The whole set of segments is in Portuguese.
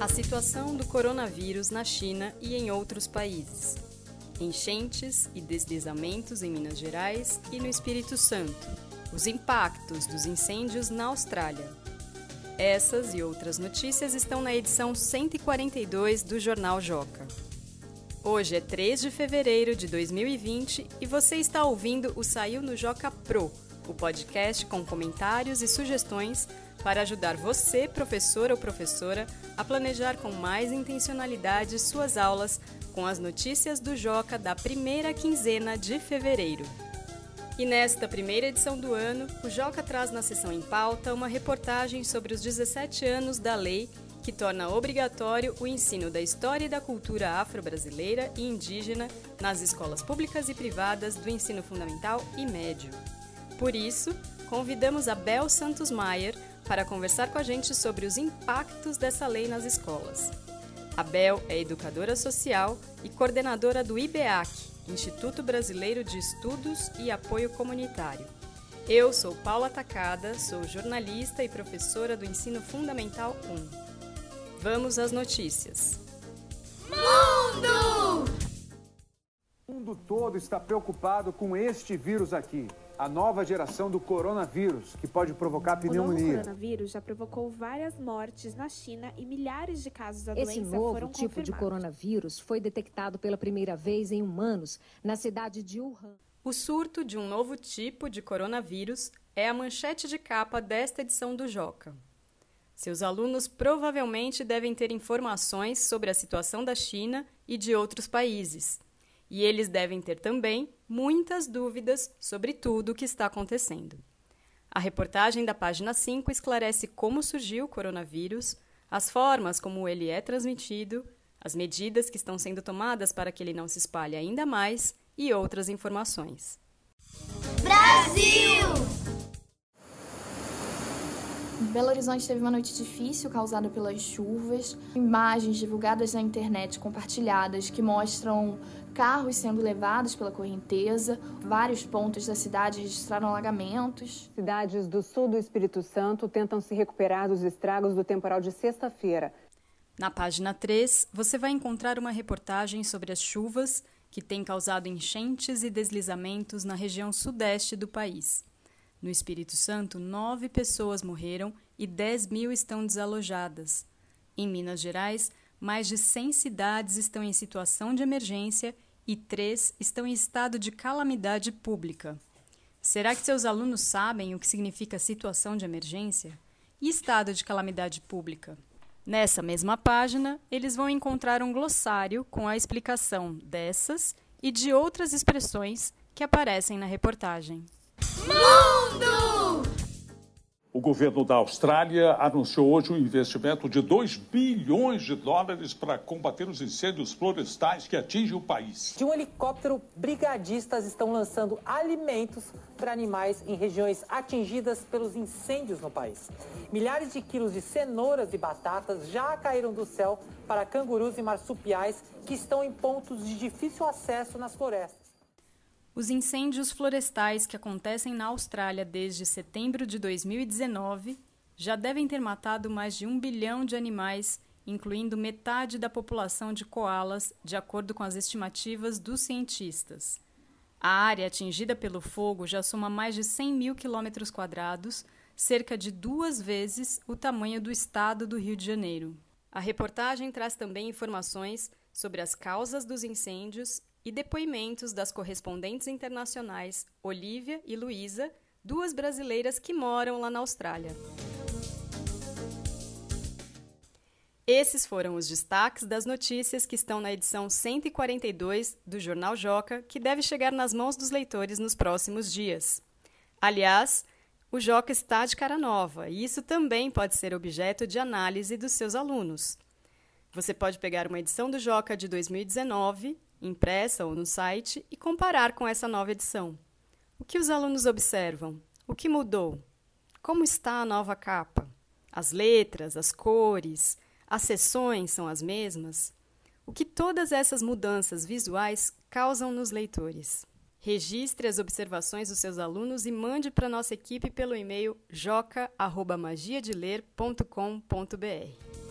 A situação do coronavírus na China e em outros países. Enchentes e deslizamentos em Minas Gerais e no Espírito Santo. Os impactos dos incêndios na Austrália. Essas e outras notícias estão na edição 142 do Jornal Joca. Hoje é 3 de fevereiro de 2020 e você está ouvindo o Saiu no Joca Pro, o podcast com comentários e sugestões para ajudar você, professor ou professora, a planejar com mais intencionalidade suas aulas com as notícias do Joca da primeira quinzena de fevereiro. E nesta primeira edição do ano, o Joca traz na sessão em pauta uma reportagem sobre os 17 anos da lei que torna obrigatório o ensino da história e da cultura afro-brasileira e indígena nas escolas públicas e privadas do ensino fundamental e médio. Por isso, convidamos a Bel Santos Maier para conversar com a gente sobre os impactos dessa lei nas escolas. A Bel é educadora social e coordenadora do IBEAC, Instituto Brasileiro de Estudos e Apoio Comunitário. Eu sou Paula Tacada, sou jornalista e professora do Ensino Fundamental 1. Vamos às notícias. Mundo! O mundo todo está preocupado com este vírus aqui a nova geração do coronavírus, que pode provocar pneumonia. O novo coronavírus já provocou várias mortes na China e milhares de casos da Esse doença novo tipo de coronavírus foi detectado pela primeira vez em humanos na cidade de Wuhan. O surto de um novo tipo de coronavírus é a manchete de capa desta edição do Joca. Seus alunos provavelmente devem ter informações sobre a situação da China e de outros países. E eles devem ter também muitas dúvidas sobre tudo o que está acontecendo. A reportagem da página 5 esclarece como surgiu o coronavírus, as formas como ele é transmitido, as medidas que estão sendo tomadas para que ele não se espalhe ainda mais e outras informações. Brasil! Belo Horizonte teve uma noite difícil causada pelas chuvas. Imagens divulgadas na internet compartilhadas que mostram carros sendo levados pela correnteza. Vários pontos da cidade registraram alagamentos. Cidades do sul do Espírito Santo tentam se recuperar dos estragos do temporal de sexta-feira. Na página 3, você vai encontrar uma reportagem sobre as chuvas que têm causado enchentes e deslizamentos na região sudeste do país. No Espírito Santo, nove pessoas morreram e 10 mil estão desalojadas. Em Minas Gerais, mais de 100 cidades estão em situação de emergência e três estão em estado de calamidade pública. Será que seus alunos sabem o que significa situação de emergência? E estado de calamidade pública? Nessa mesma página, eles vão encontrar um glossário com a explicação dessas e de outras expressões que aparecem na reportagem. Mundo! O governo da Austrália anunciou hoje um investimento de 2 bilhões de dólares para combater os incêndios florestais que atingem o país. De um helicóptero, brigadistas estão lançando alimentos para animais em regiões atingidas pelos incêndios no país. Milhares de quilos de cenouras e batatas já caíram do céu para cangurus e marsupiais que estão em pontos de difícil acesso nas florestas. Os incêndios florestais que acontecem na Austrália desde setembro de 2019 já devem ter matado mais de um bilhão de animais, incluindo metade da população de koalas, de acordo com as estimativas dos cientistas. A área atingida pelo fogo já soma mais de 100 mil quilômetros quadrados, cerca de duas vezes o tamanho do estado do Rio de Janeiro. A reportagem traz também informações sobre as causas dos incêndios e depoimentos das correspondentes internacionais Olivia e Luísa, duas brasileiras que moram lá na Austrália. Esses foram os destaques das notícias que estão na edição 142 do Jornal Joca, que deve chegar nas mãos dos leitores nos próximos dias. Aliás, o Joca está de cara nova e isso também pode ser objeto de análise dos seus alunos. Você pode pegar uma edição do Joca de 2019 impressa ou no site, e comparar com essa nova edição. O que os alunos observam? O que mudou? Como está a nova capa? As letras, as cores, as seções são as mesmas? O que todas essas mudanças visuais causam nos leitores? Registre as observações dos seus alunos e mande para nossa equipe pelo e-mail joca@magiadeler.com.br.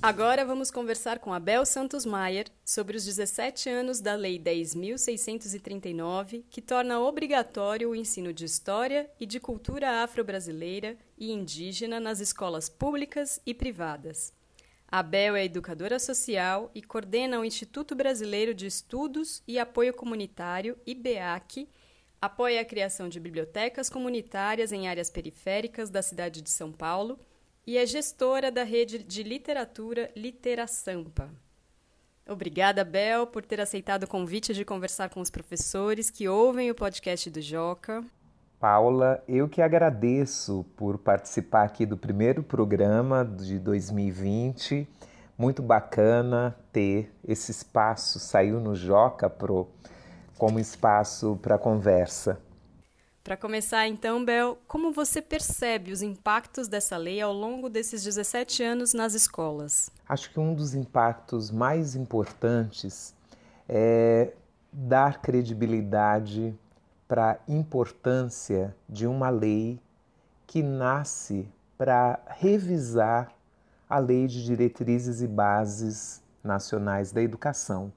Agora vamos conversar com Abel Santos Maier sobre os 17 anos da Lei 10.639, que torna obrigatório o ensino de história e de cultura afro-brasileira e indígena nas escolas públicas e privadas. Abel é educadora social e coordena o Instituto Brasileiro de Estudos e Apoio Comunitário, IBEAC, apoia a criação de bibliotecas comunitárias em áreas periféricas da cidade de São Paulo e é gestora da rede de literatura Literasampa. Obrigada, Bel, por ter aceitado o convite de conversar com os professores que ouvem o podcast do Joca. Paula, eu que agradeço por participar aqui do primeiro programa de 2020. Muito bacana ter esse espaço, saiu no Joca Pro como espaço para conversa. Para começar, então, Bel, como você percebe os impactos dessa lei ao longo desses 17 anos nas escolas? Acho que um dos impactos mais importantes é dar credibilidade para a importância de uma lei que nasce para revisar a Lei de Diretrizes e Bases Nacionais da Educação.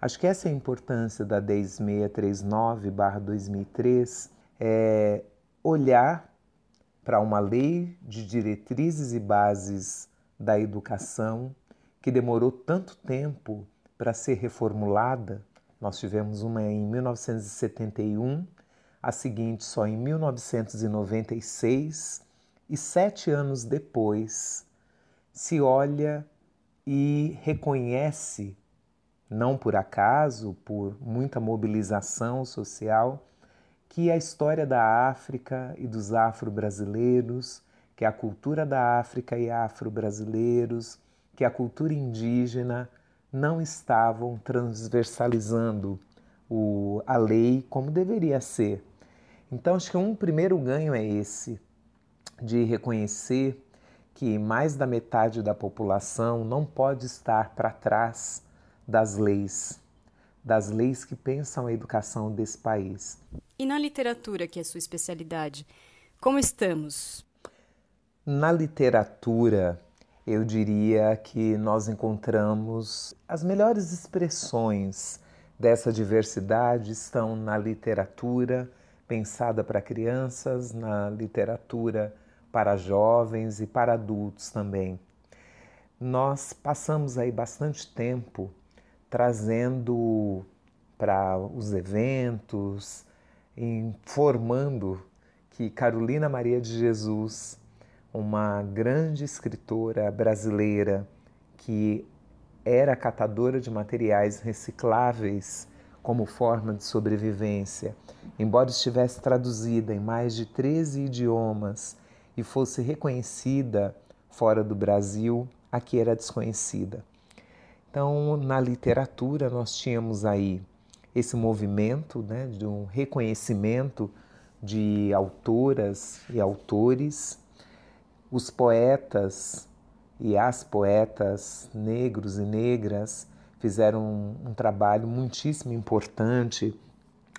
Acho que essa é a importância da 10639-2003 é olhar para uma lei de diretrizes e bases da educação que demorou tanto tempo para ser reformulada. Nós tivemos uma em 1971, a seguinte só em 1996, e sete anos depois se olha e reconhece, não por acaso, por muita mobilização social, que a história da África e dos afro-brasileiros, que a cultura da África e afro-brasileiros, que a cultura indígena não estavam transversalizando o, a lei como deveria ser. Então, acho que um primeiro ganho é esse, de reconhecer que mais da metade da população não pode estar para trás das leis das leis que pensam a educação desse país. E na literatura, que é sua especialidade, como estamos? Na literatura, eu diria que nós encontramos as melhores expressões dessa diversidade estão na literatura pensada para crianças, na literatura para jovens e para adultos também. Nós passamos aí bastante tempo trazendo para os eventos, informando que Carolina Maria de Jesus, uma grande escritora brasileira que era catadora de materiais recicláveis como forma de sobrevivência, embora estivesse traduzida em mais de 13 idiomas e fosse reconhecida fora do Brasil, aqui era desconhecida. Então, na literatura, nós tínhamos aí esse movimento né, de um reconhecimento de autoras e autores, os poetas e as poetas negros e negras fizeram um, um trabalho muitíssimo importante,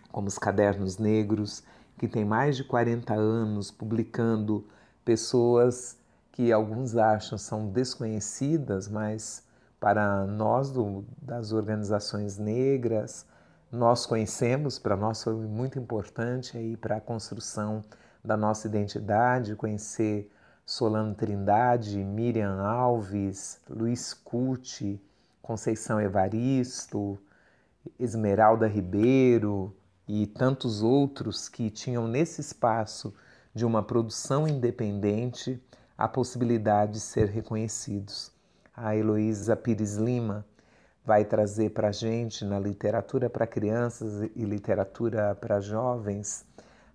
como os Cadernos Negros, que tem mais de 40 anos publicando pessoas que alguns acham são desconhecidas, mas para nós do, das organizações negras, nós conhecemos, para nós foi muito importante aí para a construção da nossa identidade, conhecer Solano Trindade, Miriam Alves, Luiz Cuti, Conceição Evaristo, Esmeralda Ribeiro e tantos outros que tinham nesse espaço de uma produção independente a possibilidade de ser reconhecidos a Heloísa Pires Lima vai trazer para a gente na literatura para crianças e literatura para jovens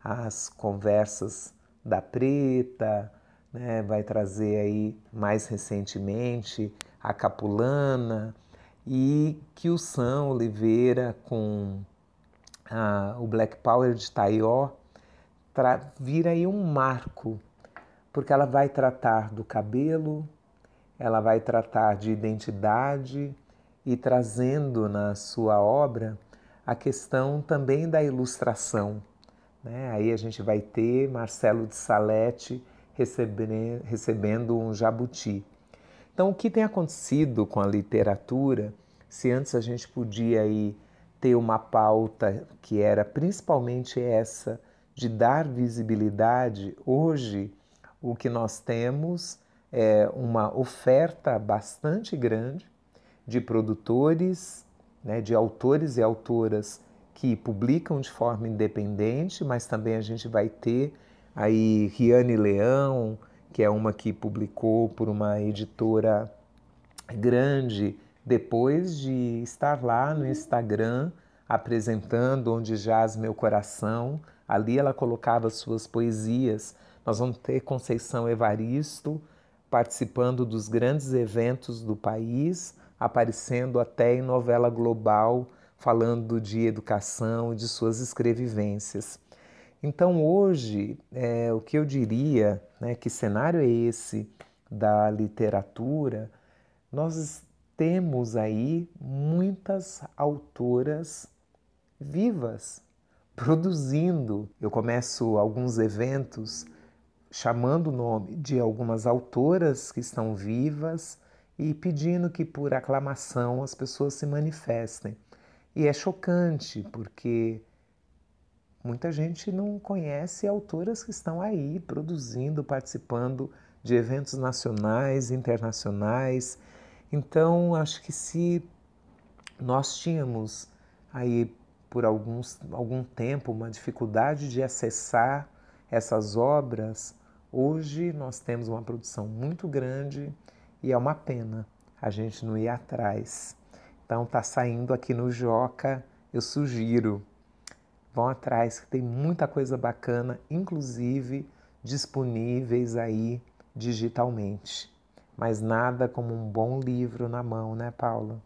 as conversas da Preta, né? vai trazer aí mais recentemente a Capulana e que o Sam Oliveira com o Black Power de Taió vira aí um marco, porque ela vai tratar do cabelo, ela vai tratar de identidade e trazendo na sua obra a questão também da ilustração. Né? Aí a gente vai ter Marcelo de Salete recebendo, recebendo um jabuti. Então, o que tem acontecido com a literatura, se antes a gente podia aí ter uma pauta que era principalmente essa de dar visibilidade, hoje o que nós temos é uma oferta bastante grande de produtores, né, de autores e autoras que publicam de forma independente, mas também a gente vai ter aí Riane Leão, que é uma que publicou por uma editora grande, depois de estar lá no Instagram apresentando Onde Jaz Meu Coração. Ali ela colocava suas poesias. Nós vamos ter Conceição Evaristo participando dos grandes eventos do país, aparecendo até em novela global, falando de educação de suas escrevivências. Então, hoje, é, o que eu diria, né, que cenário é esse da literatura, nós temos aí muitas autoras vivas, produzindo. Eu começo alguns eventos chamando o nome de algumas autoras que estão vivas e pedindo que por aclamação as pessoas se manifestem. E é chocante, porque muita gente não conhece autoras que estão aí produzindo, participando de eventos nacionais, internacionais. Então, acho que se nós tínhamos aí por alguns, algum tempo uma dificuldade de acessar essas obras, hoje nós temos uma produção muito grande e é uma pena a gente não ir atrás. Então tá saindo aqui no Joca, eu sugiro Vão atrás, que tem muita coisa bacana, inclusive disponíveis aí digitalmente. Mas nada como um bom livro na mão, né, Paula?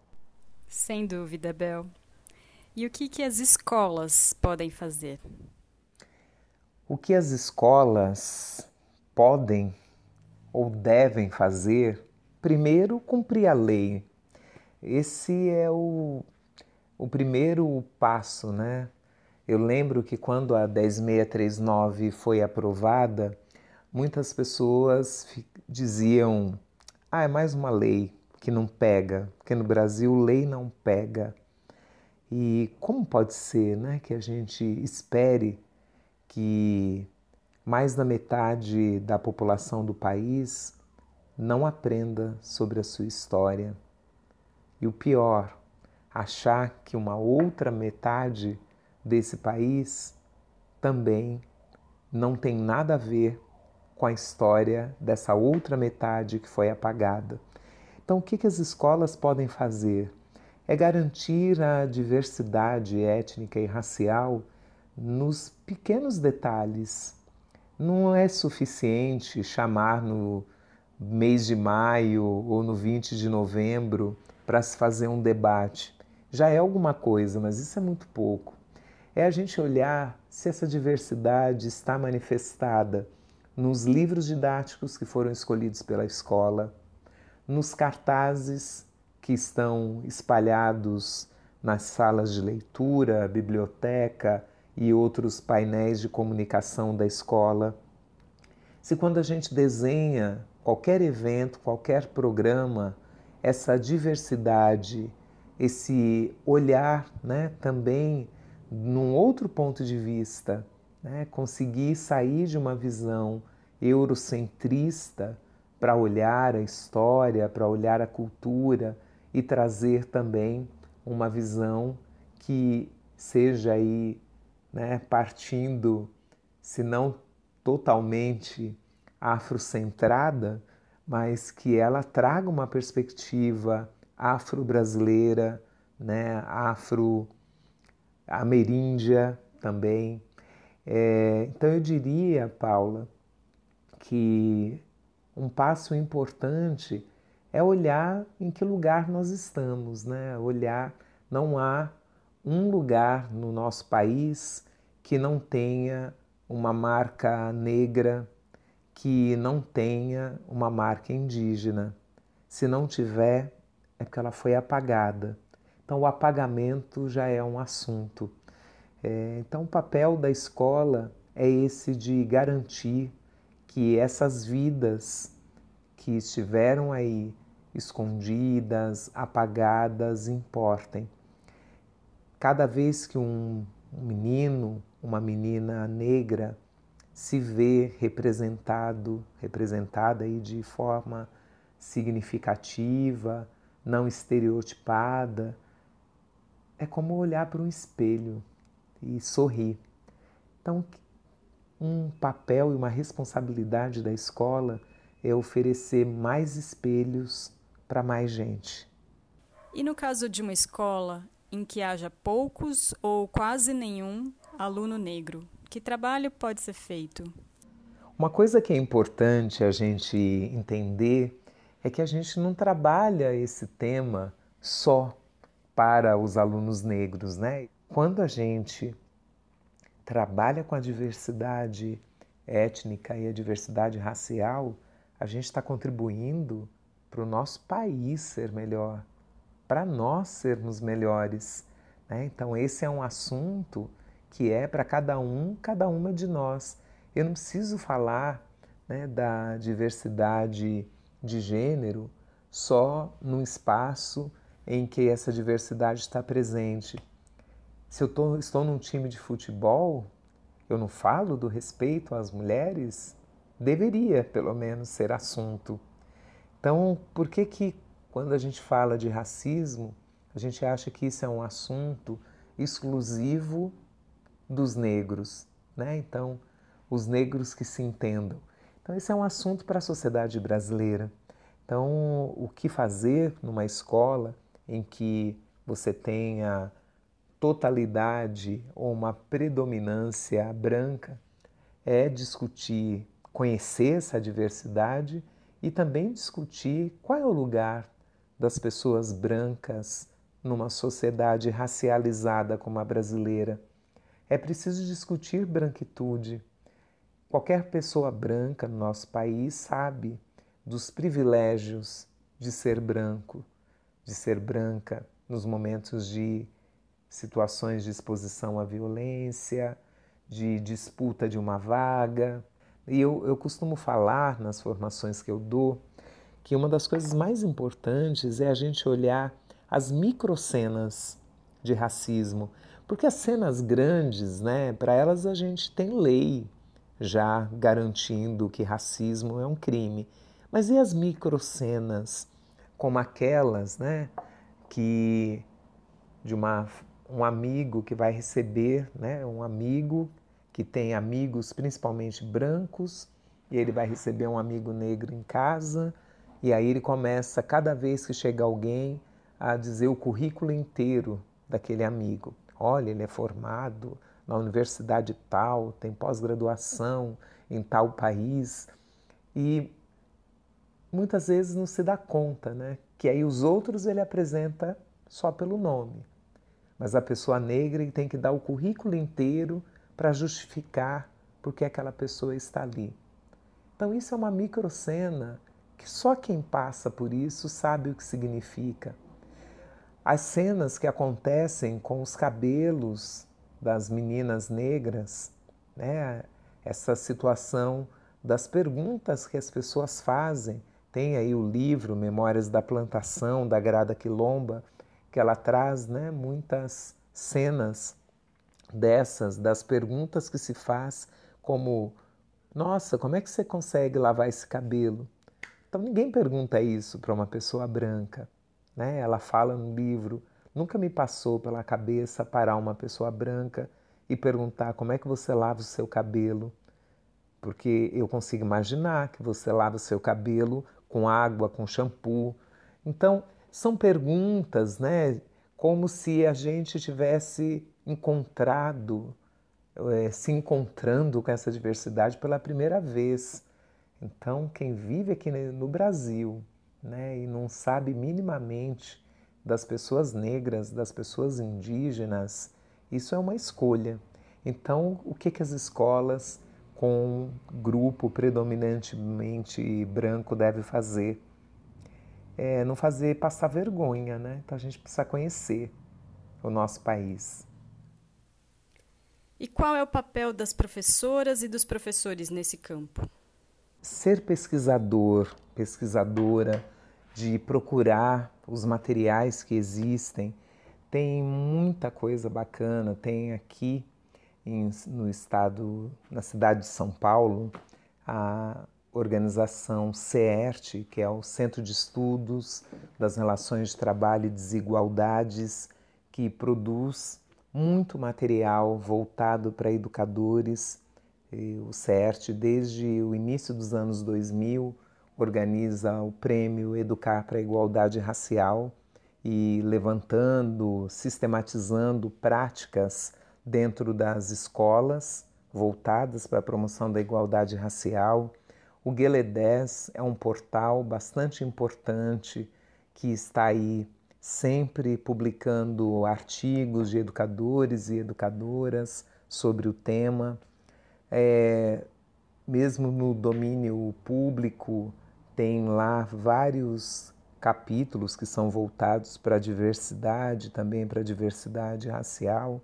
Sem dúvida, Bel. E o que, que as escolas podem fazer? O que as escolas podem ou devem fazer? Primeiro, cumprir a lei. Esse é o, o primeiro passo, né? Eu lembro que quando a 10639 foi aprovada, muitas pessoas diziam: ah, é mais uma lei que não pega, porque no Brasil lei não pega. E como pode ser né, que a gente espere que mais da metade da população do país não aprenda sobre a sua história? E o pior, achar que uma outra metade desse país também não tem nada a ver com a história dessa outra metade que foi apagada. Então, o que, as escolas podem fazer? É garantir a diversidade étnica e racial nos pequenos detalhes. Não é suficiente chamar no mês de maio ou no 20 de novembro para se fazer um debate. Já é alguma coisa, mas isso é muito pouco é a gente olhar se essa diversidade está manifestada nos livros didáticos que foram escolhidos pela escola, nos cartazes que estão espalhados nas salas de leitura, biblioteca e outros painéis de comunicação da escola. Se quando a gente desenha qualquer evento, qualquer programa, essa diversidade, esse olhar né, também num outro ponto de vista, né? conseguir sair de uma visão eurocentrista para olhar a história, para olhar a cultura e trazer também uma visão que seja aí né, partindo, se não totalmente afrocentrada, mas que ela traga uma perspectiva afro-brasileira, né, afro ameríndia também. É, então eu diria, Paula, que um passo importante é olhar em que lugar nós estamos, né? Olhar, não há um lugar no nosso país que não tenha uma marca negra, que não tenha uma marca indígena. Se não tiver, é porque ela foi apagada. Então, o apagamento já é um assunto. É, então, o papel da escola é esse de garantir que essas vidas que estiveram aí escondidas, apagadas importem. Cada vez que um menino, uma menina negra se vê representado, representada aí de forma significativa, não estereotipada, é como olhar para um espelho e sorrir. Então, um papel e uma responsabilidade da escola é oferecer mais espelhos para mais gente. E no caso de uma escola em que haja poucos ou quase nenhum aluno negro, que trabalho pode ser feito? Uma coisa que é importante a gente entender é que a gente não trabalha esse tema só para os alunos negros, né? Quando a gente trabalha com a diversidade étnica e a diversidade racial, a gente está contribuindo para o nosso país ser melhor, para nós sermos melhores. Né? Então, esse é um assunto que é para cada um, cada uma de nós. Eu não preciso falar né, da diversidade de gênero só num espaço em que essa diversidade está presente. Se eu tô, estou num time de futebol, eu não falo do respeito às mulheres? Deveria, pelo menos, ser assunto. Então, por que que quando a gente fala de racismo, a gente acha que isso é um assunto exclusivo dos negros, né? Então, os negros que se entendam. Então, esse é um assunto para a sociedade brasileira. Então, o que fazer numa escola em que você tenha totalidade ou uma predominância branca é discutir, conhecer essa diversidade e também discutir qual é o lugar das pessoas brancas numa sociedade racializada como a brasileira. É preciso discutir branquitude. Qualquer pessoa branca no nosso país sabe dos privilégios de ser branco, de ser branca nos momentos de situações de exposição à violência, de disputa de uma vaga. E eu, eu costumo falar nas formações que eu dou que uma das coisas mais importantes é a gente olhar as microcenas de racismo, porque as cenas grandes, né, para elas a gente tem lei já garantindo que racismo é um crime. Mas e as microcenas, como aquelas, né, que de uma um amigo que vai receber, né, um amigo que tem amigos principalmente brancos, e ele vai receber um amigo negro em casa, e aí ele começa, cada vez que chega alguém, a dizer o currículo inteiro daquele amigo. Olha, ele é formado na universidade tal, tem pós-graduação em tal país, e muitas vezes não se dá conta, né? Que aí os outros ele apresenta só pelo nome. Mas a pessoa negra tem que dar o currículo inteiro para justificar porque aquela pessoa está ali. Então, isso é uma microcena que só quem passa por isso sabe o que significa. As cenas que acontecem com os cabelos das meninas negras, né? essa situação das perguntas que as pessoas fazem. Tem aí o livro Memórias da Plantação, da Grada Quilomba, que ela traz né, muitas cenas dessas, das perguntas que se faz, como: Nossa, como é que você consegue lavar esse cabelo? Então ninguém pergunta isso para uma pessoa branca. Né? Ela fala no livro: Nunca me passou pela cabeça parar uma pessoa branca e perguntar como é que você lava o seu cabelo. Porque eu consigo imaginar que você lava o seu cabelo com água, com shampoo. Então, são perguntas, né? Como se a gente tivesse encontrado, é, se encontrando com essa diversidade pela primeira vez. Então, quem vive aqui no Brasil né, e não sabe minimamente das pessoas negras, das pessoas indígenas, isso é uma escolha. Então, o que, que as escolas com grupo predominantemente branco devem fazer? é, não fazer passar vergonha, né? Então a gente precisa conhecer o nosso país. E qual é o papel das professoras e dos professores nesse campo? Ser pesquisador, pesquisadora de procurar os materiais que existem. Tem muita coisa bacana. Tem aqui em, no estado, na cidade de São Paulo, a organização CERT, que é o Centro de Estudos das Relações de Trabalho e Desigualdades, que produz muito material voltado para educadores. O CERT, desde o início dos anos 2000, organiza o prêmio Educar para a Igualdade Racial e levantando, sistematizando práticas dentro das escolas voltadas para a promoção da igualdade racial. O Guelé 10 é um portal bastante importante que está aí sempre publicando artigos de educadores e educadoras sobre o tema. É, mesmo no domínio público, tem lá vários capítulos que são voltados para a diversidade, também para a diversidade racial.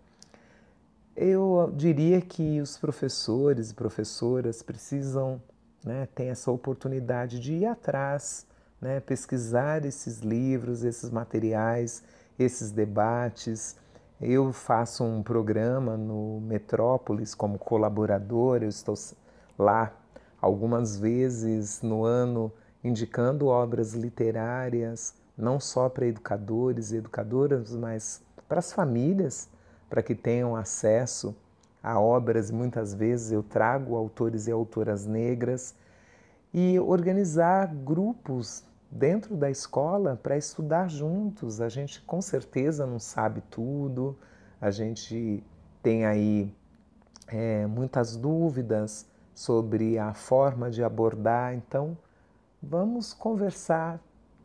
Eu diria que os professores e professoras precisam né, essa oportunidade de ir atrás, né, pesquisar esses livros, esses materiais, esses debates. Eu faço um programa no Metrópolis como colaborador, eu estou lá algumas vezes no ano indicando obras literárias, não só para educadores e educadoras, mas para as famílias, para que tenham acesso a obras. Muitas vezes eu trago autores e autoras negras e organizar grupos dentro da escola para estudar juntos. A gente com certeza não sabe tudo, a gente tem aí é, muitas dúvidas sobre a forma de abordar, então Vamos conversar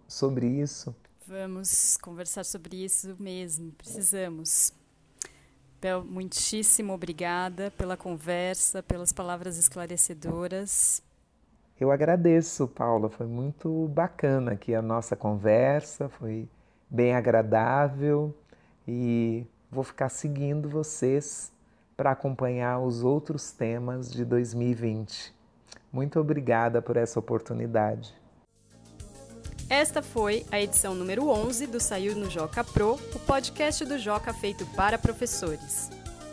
sobre isso. Vamos conversar sobre isso mesmo, precisamos. Bel, muitíssimo obrigada pela conversa, pelas palavras esclarecedoras. Eu agradeço, Paula, foi muito bacana aqui a nossa conversa, foi bem agradável e vou ficar seguindo vocês para acompanhar os outros temas de 2020. Muito obrigada por essa oportunidade. Esta foi a edição número 11 do Saiu no Joca Pro, o podcast do Joca feito para professores.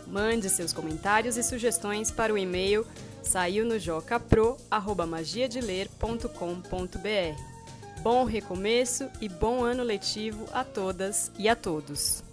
Mande seus comentários e sugestões para o e-mail saiunojocapro@magiadeler.com.br. Bom recomeço e bom ano letivo a todas e a todos.